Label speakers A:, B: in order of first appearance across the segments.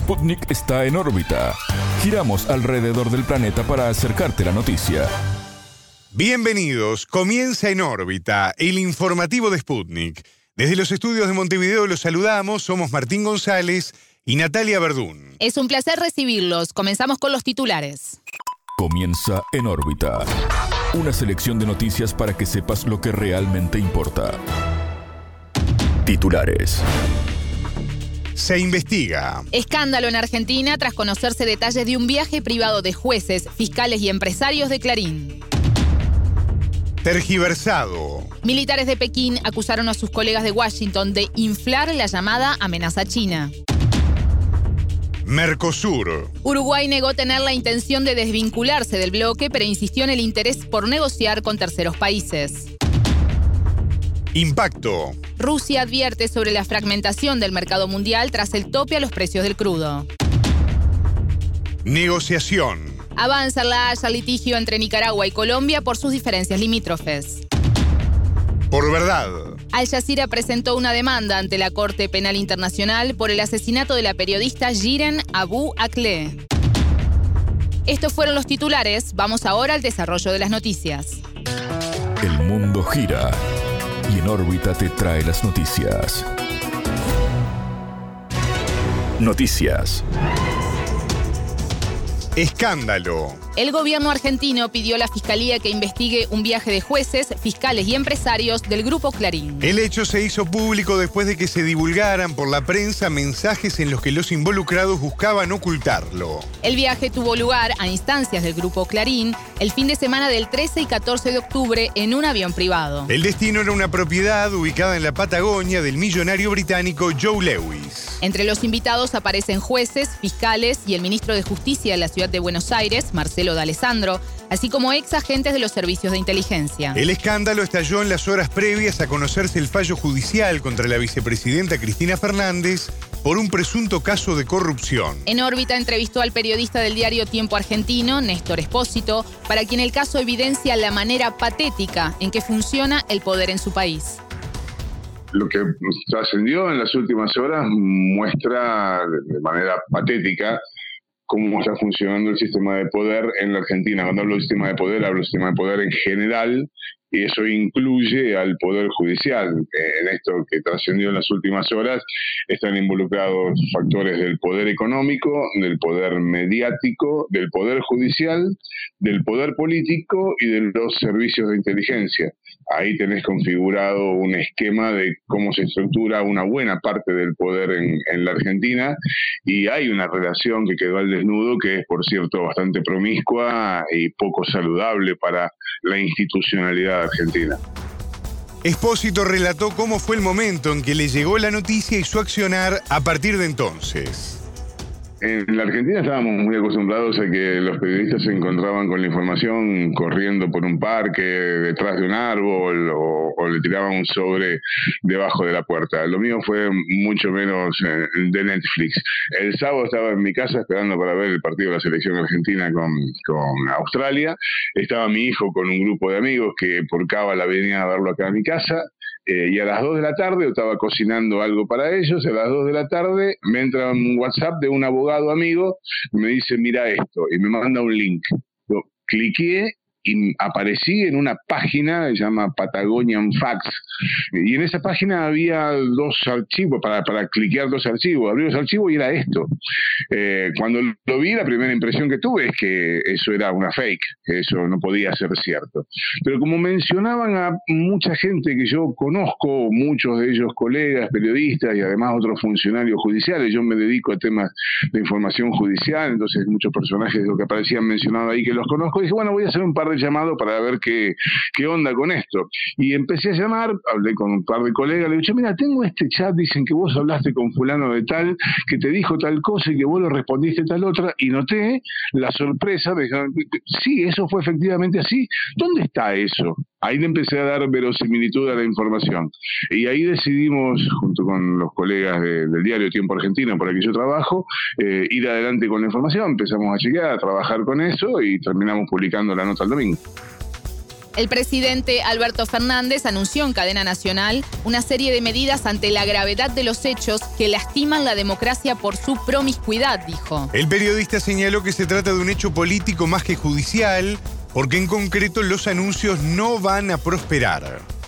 A: Sputnik está en órbita. Giramos alrededor del planeta para acercarte la noticia.
B: Bienvenidos, comienza en órbita, el informativo de Sputnik. Desde los estudios de Montevideo los saludamos, somos Martín González y Natalia Verdún.
C: Es un placer recibirlos. Comenzamos con los titulares.
A: Comienza en órbita. Una selección de noticias para que sepas lo que realmente importa. Titulares.
B: Se investiga.
C: Escándalo en Argentina tras conocerse detalles de un viaje privado de jueces, fiscales y empresarios de Clarín.
B: Tergiversado.
C: Militares de Pekín acusaron a sus colegas de Washington de inflar la llamada amenaza china.
B: Mercosur.
C: Uruguay negó tener la intención de desvincularse del bloque, pero insistió en el interés por negociar con terceros países.
B: Impacto.
C: Rusia advierte sobre la fragmentación del mercado mundial tras el tope a los precios del crudo.
B: Negociación.
C: Avanza la haya litigio entre Nicaragua y Colombia por sus diferencias limítrofes.
B: Por verdad.
C: Al Jazeera presentó una demanda ante la Corte Penal Internacional por el asesinato de la periodista Jiren Abu Akleh. Estos fueron los titulares. Vamos ahora al desarrollo de las noticias.
A: El mundo gira y en órbita te trae las noticias. Noticias.
B: Escándalo.
C: El gobierno argentino pidió a la Fiscalía que investigue un viaje de jueces, fiscales y empresarios del Grupo Clarín.
B: El hecho se hizo público después de que se divulgaran por la prensa mensajes en los que los involucrados buscaban ocultarlo.
C: El viaje tuvo lugar a instancias del Grupo Clarín el fin de semana del 13 y 14 de octubre en un avión privado.
B: El destino era una propiedad ubicada en la Patagonia del millonario británico Joe Lewis.
C: Entre los invitados aparecen jueces, fiscales y el ministro de Justicia de la ciudad de Buenos Aires, Marcelo de Alessandro, así como ex agentes de los servicios de inteligencia.
B: El escándalo estalló en las horas previas a conocerse el fallo judicial contra la vicepresidenta Cristina Fernández por un presunto caso de corrupción.
C: En órbita entrevistó al periodista del diario Tiempo Argentino, Néstor Espósito, para quien el caso evidencia la manera patética en que funciona el poder en su país
D: lo que trascendió en las últimas horas muestra de manera patética cómo está funcionando el sistema de poder en la Argentina. Cuando hablo del sistema de poder, hablo del sistema de poder en general y eso incluye al Poder Judicial. En esto que trascendió en las últimas horas están involucrados factores del poder económico, del poder mediático, del poder judicial, del poder político y de los servicios de inteligencia. Ahí tenés configurado un esquema de cómo se estructura una buena parte del poder en, la Argentina y hay una relación que quedó al desnudo que es, por cierto, bastante promiscua y poco saludable para la institucionalidad argentina.
B: Espósito relató cómo fue el momento en que le llegó la noticia y su accionar a partir de entonces.
D: En la Argentina estábamos muy acostumbrados a que los periodistas se encontraban con la información corriendo por un parque, detrás de un árbol o, le tiraban un sobre debajo de la puerta. Lo mío fue mucho menos eh, de Netflix. El sábado estaba en mi casa esperando para ver el partido de la selección argentina con, con Australia. Estaba mi hijo con un grupo de amigos que por cábala venía a verlo acá a mi casa. Eh, y a las 2 de la tarde, yo estaba cocinando algo para ellos, a las 2 de la tarde me entra un WhatsApp de un abogado amigo me dice, mira esto, y me manda un link. Yo cliqué y aparecí en una página que se llama Patagonian Fax. Y en esa página había dos archivos, para, para cliquear dos archivos. Abrí los archivos y era esto. Eh, cuando lo vi, la primera impresión que tuve es que eso era una fake, que eso no podía ser cierto. Pero como mencionaban a mucha gente que yo conozco, muchos de ellos colegas, periodistas y además otros funcionarios judiciales, yo me dedico a temas de información judicial, entonces muchos personajes de lo que aparecían mencionados ahí que los conozco, dije, bueno, voy a hacer un par llamado para ver qué, qué onda con esto. Y empecé a llamar, hablé con un par de colegas, le dije, mira, tengo este chat, dicen que vos hablaste con fulano de tal, que te dijo tal cosa y que vos le respondiste tal otra, y noté la sorpresa, dijeron, sí, eso fue efectivamente así, ¿dónde está eso? Ahí le empecé a dar verosimilitud a la información. Y ahí decidimos, junto con los colegas del diario Tiempo Argentino, por el que yo trabajo, eh, ir adelante con la información. Empezamos a chequear, a trabajar con eso y terminamos publicando la nota el domingo.
C: El presidente Alberto Fernández anunció en cadena nacional una serie de medidas ante la gravedad de los hechos que lastiman la democracia por su promiscuidad, dijo.
B: El periodista señaló que se trata de un hecho político más que judicial, porque en concreto los anuncios no van a prosperar.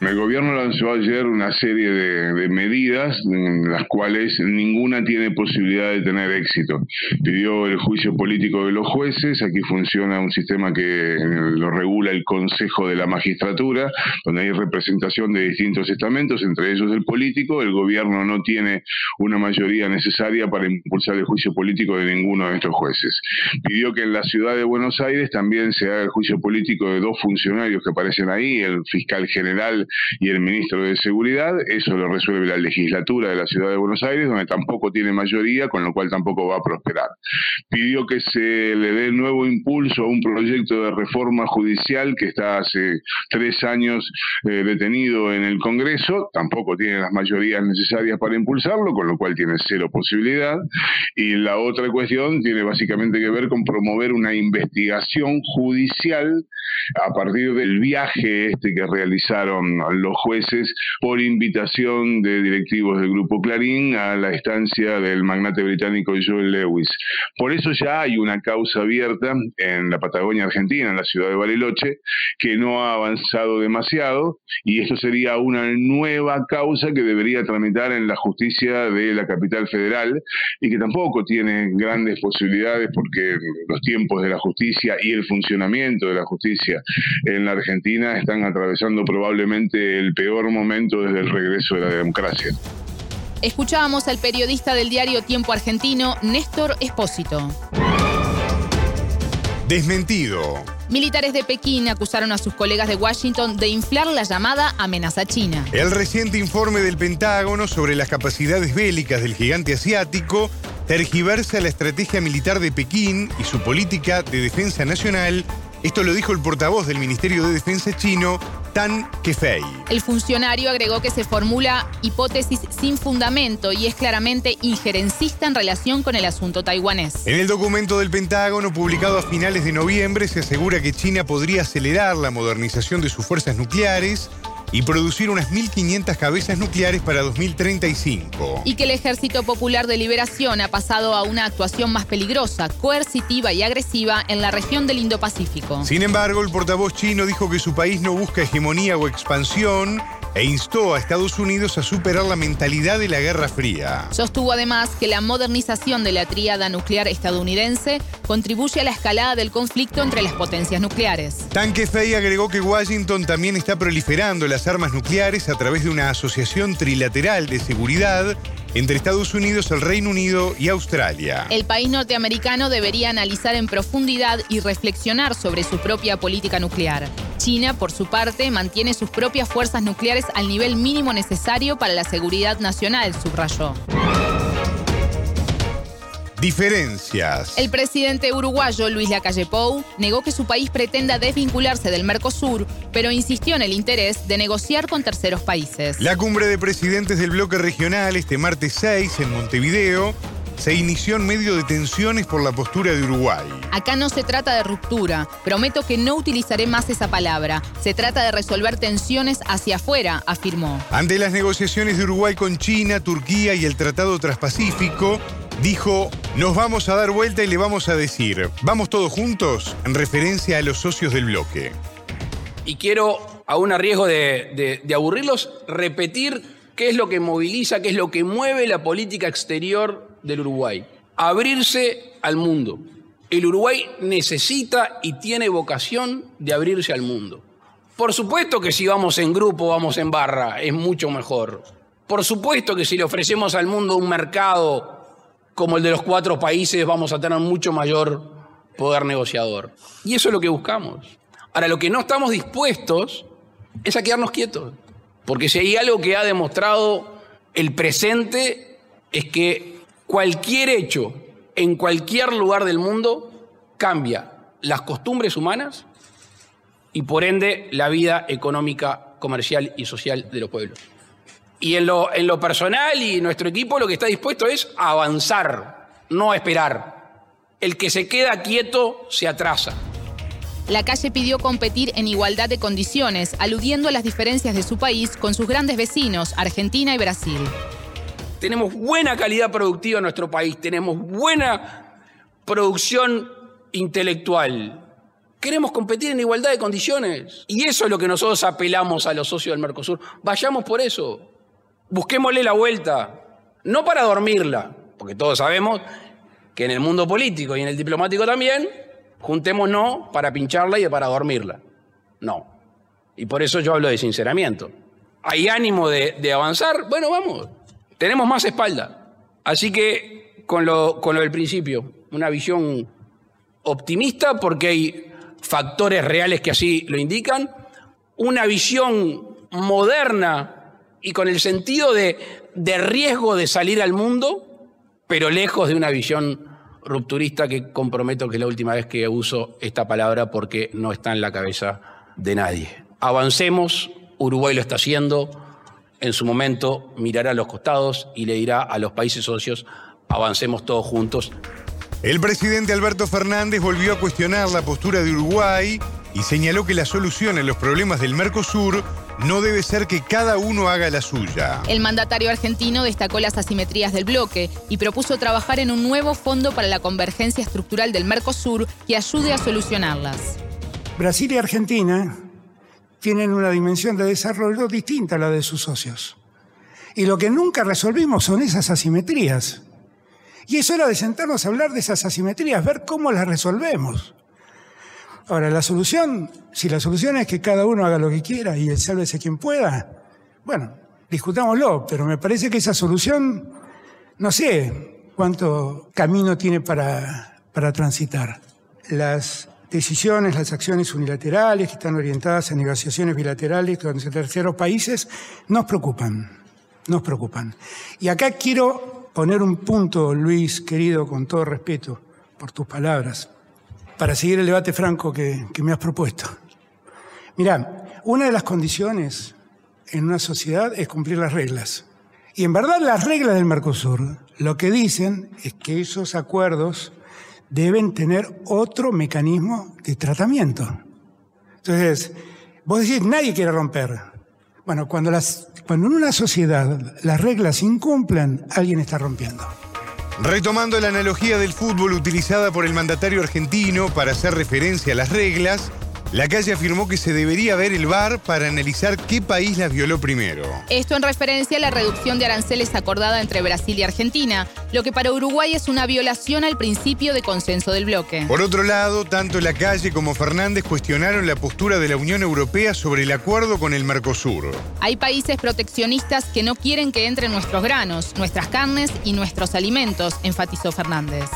D: El gobierno lanzó ayer una serie de, medidas en las cuales ninguna tiene posibilidad de tener éxito. Pidió el juicio político de los jueces, aquí funciona un sistema que lo regula el Consejo de la Magistratura, donde hay representación de distintos estamentos, entre ellos el político. El gobierno no tiene una mayoría necesaria para impulsar el juicio político de ninguno de estos jueces. Pidió que en la ciudad de Buenos Aires también se haga el juicio político de dos funcionarios que aparecen ahí, el fiscal general y el ministro de Seguridad. Eso lo resuelve la legislatura de la ciudad de Buenos Aires, donde tampoco tiene mayoría, con lo cual tampoco va a prosperar. Pidió que se le dé nuevo impulso a un proyecto de reforma judicial que está hace tres años eh, detenido en el Congreso, tampoco tiene las mayorías necesarias para impulsarlo, con lo cual tiene cero posibilidad. Y la otra cuestión tiene básicamente que ver con promover una investigación judicial a partir del viaje este que realizaron los jueces por invitación de directivos del Grupo Clarín a la estancia del magnate británico Joel Lewis. Por eso ya hay una causa abierta en la Patagonia Argentina, en la ciudad de Bariloche, que no ha avanzado demasiado y esto sería una nueva causa que debería tramitar en la justicia de la capital federal y que tampoco tiene grandes posibilidades porque los tiempos de la justicia y el funcionamiento de la justicia en la Argentina están atravesando probablemente el peor momento desde el regreso de la democracia.
C: Escuchábamos al periodista del diario Tiempo Argentino, Néstor Espósito.
B: Desmentido.
C: Militares de Pekín acusaron a sus colegas de Washington de inflar la llamada amenaza china.
B: El reciente informe del Pentágono sobre las capacidades bélicas del gigante asiático tergiversa la estrategia militar de Pekín y su política de defensa nacional esto lo dijo el portavoz del Ministerio de Defensa chino, Tan Kefei.
C: El funcionario agregó que se formula hipótesis sin fundamento y es claramente injerencista en relación con el asunto taiwanés.
B: En el documento del Pentágono publicado a finales de noviembre se asegura que China podría acelerar la modernización de sus fuerzas nucleares y producir unas 1.500 cabezas nucleares para 2035.
C: Y que el Ejército Popular de Liberación ha pasado a una actuación más peligrosa, coercitiva y agresiva en la región del Indo-Pacífico.
B: Sin embargo, el portavoz chino dijo que su país no busca hegemonía o expansión e instó a Estados Unidos a superar la mentalidad de la Guerra Fría.
C: Sostuvo además que la modernización de la tríada nuclear estadounidense contribuye a la escalada del conflicto entre las potencias nucleares.
B: Tanque Fei agregó que Washington también está proliferando las armas nucleares a través de una asociación trilateral de seguridad entre Estados Unidos, el Reino Unido y Australia.
C: El país norteamericano debería analizar en profundidad y reflexionar sobre su propia política nuclear. China, por su parte, mantiene sus propias fuerzas nucleares al nivel mínimo necesario para la seguridad nacional, subrayó.
B: Diferencias.
C: El presidente uruguayo Luis Lacalle Pou negó que su país pretenda desvincularse del Mercosur, pero insistió en el interés de negociar con terceros países.
B: La cumbre de presidentes del bloque regional este martes 6 en Montevideo se inició en medio de tensiones por la postura de Uruguay.
C: Acá no se trata de ruptura, prometo que no utilizaré más esa palabra. Se trata de resolver tensiones hacia afuera, afirmó.
B: Ante las negociaciones de Uruguay con China, Turquía y el Tratado Transpacífico, dijo, nos vamos a dar vuelta y le vamos a decir, vamos todos juntos, en referencia a los socios del bloque.
E: Y quiero, a un riesgo de, de aburrirlos, repetir qué es lo que moviliza, qué es lo que mueve la política exterior del Uruguay. Abrirse al mundo. El Uruguay necesita y tiene vocación de abrirse al mundo. Por supuesto que si vamos en grupo, vamos en barra, es mucho mejor. Por supuesto que si le ofrecemos al mundo un mercado como el de los cuatro países, vamos a tener mucho mayor poder negociador. Y eso es lo que buscamos. Ahora, lo que no estamos dispuestos es a quedarnos quietos. Porque si hay algo que ha demostrado el presente es que cualquier hecho en cualquier lugar del mundo cambia las costumbres humanas y por ende la vida económica, comercial y social de los pueblos. Y en lo, personal y nuestro equipo lo que está dispuesto es avanzar, no esperar. El que se queda quieto se atrasa.
C: La calle pidió competir en igualdad de condiciones, aludiendo a las diferencias de su país con sus grandes vecinos, Argentina y Brasil.
E: Tenemos buena calidad productiva en nuestro país, tenemos buena producción intelectual. Queremos competir en igualdad de condiciones. Y eso es lo que nosotros apelamos a los socios del Mercosur. Vayamos por eso. Busquémosle la vuelta. No para dormirla, porque todos sabemos que en el mundo político y en el diplomático también, juntémonos para pincharla y para dormirla. No. Y por eso yo hablo de sinceramiento. ¿Hay ánimo de, de avanzar? Bueno, vamos. Tenemos más espalda. Así que con lo, con lo del principio, una visión optimista porque hay factores reales que así lo indican, una visión moderna y con el sentido de, de riesgo de salir al mundo, pero lejos de una visión rupturista que comprometo que es la última vez que uso esta palabra porque no está en la cabeza de nadie. Avancemos, Uruguay lo está haciendo, en su momento mirará a los costados y le dirá a los países socios, avancemos todos juntos
B: el presidente Alberto Fernández volvió a cuestionar la postura de Uruguay y señaló que la solución a los problemas del Mercosur no debe ser que cada uno haga la suya.
C: El mandatario argentino destacó las asimetrías del bloque y propuso trabajar en un nuevo fondo para la convergencia estructural del Mercosur que ayude a solucionarlas.
F: Brasil y Argentina tienen una dimensión de desarrollo distinta a la de sus socios. Y lo que nunca resolvimos son esas asimetrías. Y es hora de sentarnos a hablar de esas asimetrías, ver cómo las resolvemos. Ahora, la solución, si la solución es que cada uno haga lo que quiera y el sálvese quien pueda, bueno, discutámoslo, pero me parece que esa solución, no sé cuánto camino tiene para, para transitar. Las decisiones, las acciones unilaterales que están orientadas a negociaciones bilaterales con terceros países nos preocupan, nos preocupan. Y acá quiero poner un punto, Luis, querido, con todo respeto por tus palabras, para seguir el debate franco que, me has propuesto. Mira, una de las condiciones en una sociedad es cumplir las reglas. Y en verdad las reglas del Mercosur lo que dicen es que esos acuerdos deben tener otro mecanismo de tratamiento. Entonces, vos decís, nadie quiere romper. Bueno, cuando, en una sociedad las reglas se incumplen, alguien está rompiendo.
B: Retomando la analogía del fútbol utilizada por el mandatario argentino para hacer referencia a las reglas, la calle afirmó que se debería ver el VAR para analizar qué país las violó primero.
C: Esto en referencia a la reducción de aranceles acordada entre Brasil y Argentina, lo que para Uruguay es una violación al principio de consenso del bloque.
B: Por otro lado, tanto la calle como Fernández cuestionaron la postura de la Unión Europea sobre el acuerdo con el Mercosur.
C: Hay países proteccionistas que no quieren que entren nuestros granos, nuestras carnes y nuestros alimentos, enfatizó Fernández.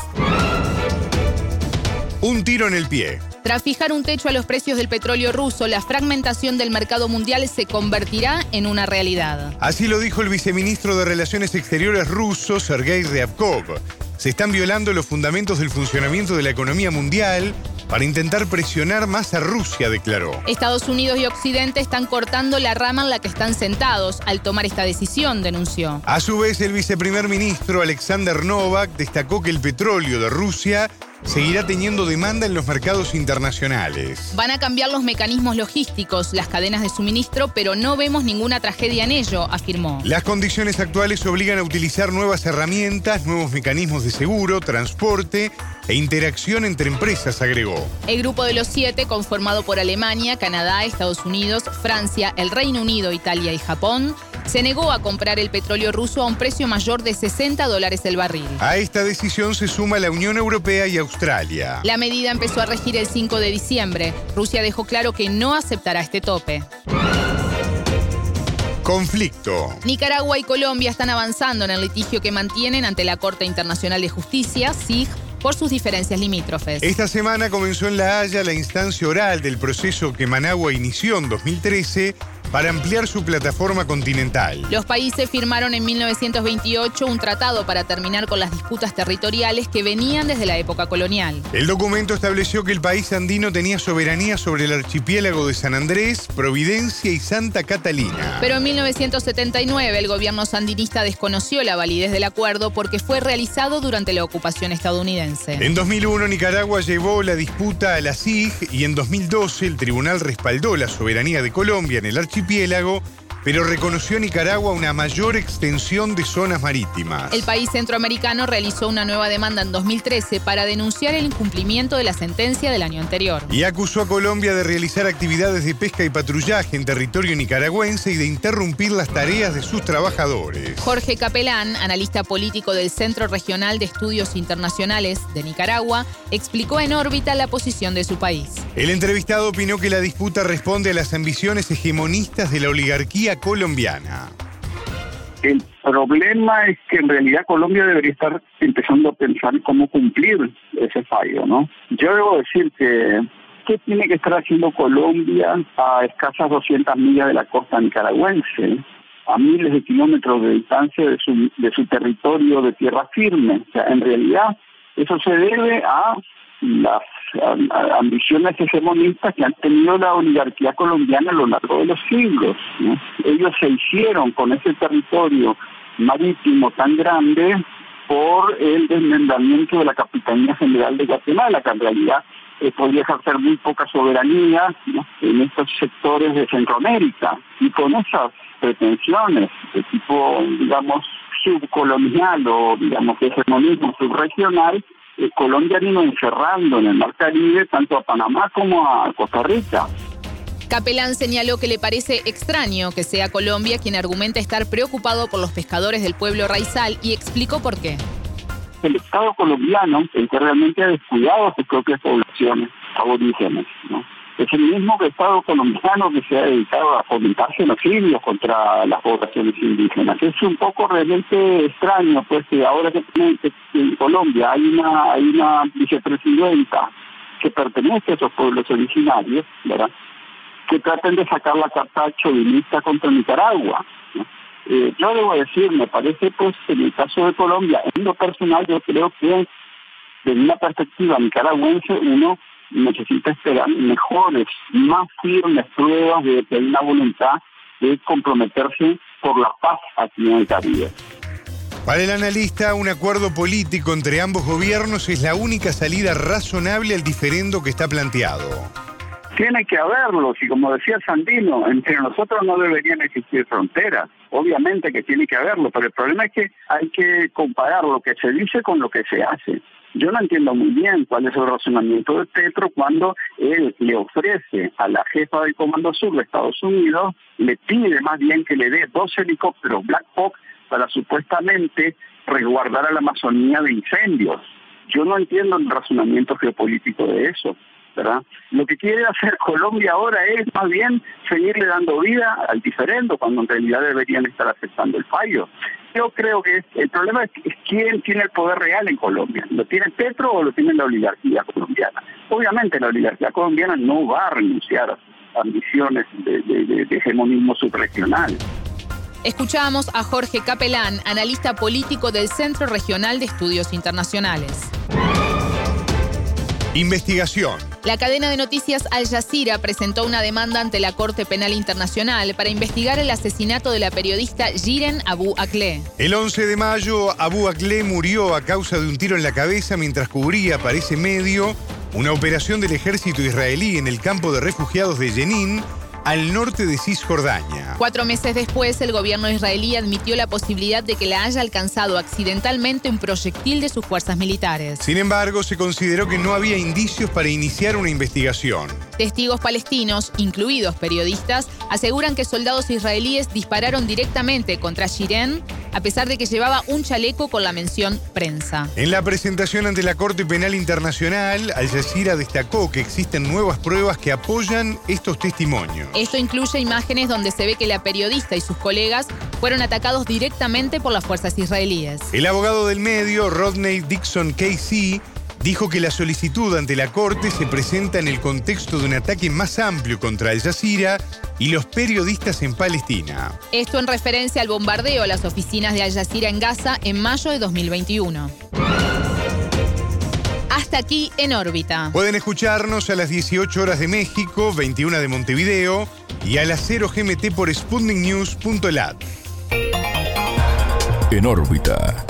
B: Un tiro en el pie.
C: Tras fijar un techo a los precios del petróleo ruso, la fragmentación del mercado mundial se convertirá en una realidad.
B: Así lo dijo el viceministro de Relaciones Exteriores ruso, Sergei Ryabkov. Se están violando los fundamentos del funcionamiento de la economía mundial para intentar presionar más a Rusia, declaró.
C: Estados Unidos y Occidente están cortando la rama en la que están sentados al tomar esta decisión, denunció.
B: A su vez, el viceprimer ministro Alexander Novak destacó que el petróleo de Rusia seguirá teniendo demanda en los mercados internacionales.
C: Van a cambiar los mecanismos logísticos, las cadenas de suministro, pero no vemos ninguna tragedia en ello, afirmó.
B: Las condiciones actuales obligan a utilizar nuevas herramientas, nuevos mecanismos de seguro, transporte e interacción entre empresas, agregó.
C: El grupo de los siete, conformado por Alemania, Canadá, Estados Unidos, Francia, el Reino Unido, Italia y Japón, se negó a comprar el petróleo ruso a un precio mayor de 60 dólares el barril.
B: A esta decisión se suma la Unión Europea y Australia.
C: La medida empezó a regir el 5 de diciembre. Rusia dejó claro que no aceptará este tope.
B: Conflicto.
C: Nicaragua y Colombia están avanzando en el litigio que mantienen ante la Corte Internacional de Justicia, SIG, por sus diferencias limítrofes.
B: Esta semana comenzó en La Haya la instancia oral del proceso que Managua inició en 2013 para ampliar su plataforma continental.
C: Los países firmaron en 1928 un tratado para terminar con las disputas territoriales que venían desde la época colonial.
B: El documento estableció que el país andino tenía soberanía sobre el archipiélago de San Andrés, Providencia y Santa Catalina.
C: Pero en 1979 el gobierno sandinista desconoció la validez del acuerdo porque fue realizado durante la ocupación estadounidense.
B: En 2001 Nicaragua llevó la disputa a la SIG y en 2012 el tribunal respaldó la soberanía de Colombia en el archipiélago archipiélago, pero reconoció Nicaragua una mayor extensión de zonas marítimas.
C: El país centroamericano realizó una nueva demanda en 2013 para denunciar el incumplimiento de la sentencia del año anterior.
B: Y acusó a Colombia de realizar actividades de pesca y patrullaje en territorio nicaragüense y de interrumpir las tareas de sus trabajadores.
C: Jorge Capelán, analista político del Centro Regional de Estudios Internacionales de Nicaragua, explicó en órbita la posición de su país.
B: El entrevistado opinó que la disputa responde a las ambiciones hegemonistas de la oligarquía colombiana.
G: El problema es que en realidad Colombia debería estar empezando a pensar cómo cumplir ese fallo, ¿no? Yo debo decir que ¿qué tiene que estar haciendo Colombia a escasas 200 millas de la costa nicaragüense? a miles de kilómetros de distancia de su, de su territorio de tierra firme. O sea, en realidad eso se debe a las ambiciones hegemonistas que han tenido la oligarquía colombiana a lo largo de los siglos. Ellos se hicieron con ese territorio marítimo tan grande por el desmembramiento de la Capitanía General de Guatemala, que en realidad eh, podría ejercer muy poca soberanía en estos sectores de Centroamérica. Y con esas pretensiones de tipo, digamos, subcolonial o, digamos, hegemonismo subregional, eh, Colombia vino encerrando en el Mar Caribe tanto a Panamá como a Costa Rica.
C: Capelán señaló que le parece extraño que sea Colombia quien argumenta estar preocupado por los pescadores del pueblo raizal y explicó por qué.
G: El Estado colombiano, el que realmente ha descuidado a sus propias poblaciones aborígenes, ¿no? Es el mismo Estado colombiano que se ha dedicado a fomentar genocidios contra las poblaciones indígenas. Es un poco realmente extraño, pues que ahora que en Colombia hay una, hay una vicepresidenta que pertenece a esos pueblos originarios, ¿verdad? que traten de sacar la carta chauvinista contra Nicaragua. Eh, yo debo decir, me parece pues en el caso de Colombia, en lo personal yo creo que desde una perspectiva nicaragüense uno necesita esperar mejores, más firmes pruebas de que hay una voluntad de comprometerse por la paz aquí en el Caribe.
B: Para el analista, un acuerdo político entre ambos gobiernos es la única salida razonable al diferendo que está planteado.
G: Tiene que haberlo, y como decía Sandino, entre nosotros no deberían existir fronteras. Obviamente que tiene que haberlo, pero el problema es que hay que comparar lo que se dice con lo que se hace. Yo no entiendo muy bien cuál es el razonamiento de Petro cuando él le ofrece a la jefa del Comando Sur de Estados Unidos, le pide más bien que le dé dos helicópteros Black Hawk para supuestamente resguardar a la Amazonía de incendios. Yo no entiendo el razonamiento geopolítico de eso. ¿verdad? Lo que quiere hacer Colombia ahora es más bien seguirle dando vida al diferendo cuando en realidad deberían estar aceptando el fallo. Yo creo que el problema es, quién tiene el poder real en Colombia. ¿Lo tiene Petro o lo tiene la oligarquía colombiana? Obviamente la oligarquía colombiana no va a renunciar a sus ambiciones de, de hegemonismo subregional.
C: Escuchábamos a Jorge Capelán, analista político del Centro Regional de Estudios Internacionales.
B: Investigación.
C: La cadena de noticias Al Jazeera presentó una demanda ante la Corte Penal Internacional para investigar el asesinato de la periodista Jiren Abu Akleh.
B: El 11 de mayo, Abu Akleh murió a causa de un tiro en la cabeza mientras cubría para ese medio una operación del ejército israelí en el campo de refugiados de Jenin al norte de Cisjordania.
C: Cuatro meses después, el gobierno israelí admitió la posibilidad de que la haya alcanzado accidentalmente un proyectil de sus fuerzas militares.
B: Sin embargo, se consideró que no había indicios para iniciar una investigación.
C: Testigos palestinos, incluidos periodistas, aseguran que soldados israelíes dispararon directamente contra Shiren a pesar de que llevaba un chaleco con la mención prensa.
B: En la presentación ante la Corte Penal Internacional, Al Jazeera destacó que existen nuevas pruebas que apoyan estos testimonios.
C: Esto incluye imágenes donde se ve que la periodista y sus colegas fueron atacados directamente por las fuerzas israelíes.
B: El abogado del medio, Rodney Dixon KC, dijo que la solicitud ante la Corte se presenta en el contexto de un ataque más amplio contra Al Jazeera y los periodistas en Palestina.
C: Esto en referencia al bombardeo a las oficinas de Al Jazeera en Gaza en mayo de 2021. Hasta aquí en órbita.
B: Pueden escucharnos a las 18 horas de México, 21 de Montevideo y a las 0 GMT por sputniknews.lat.
A: En órbita.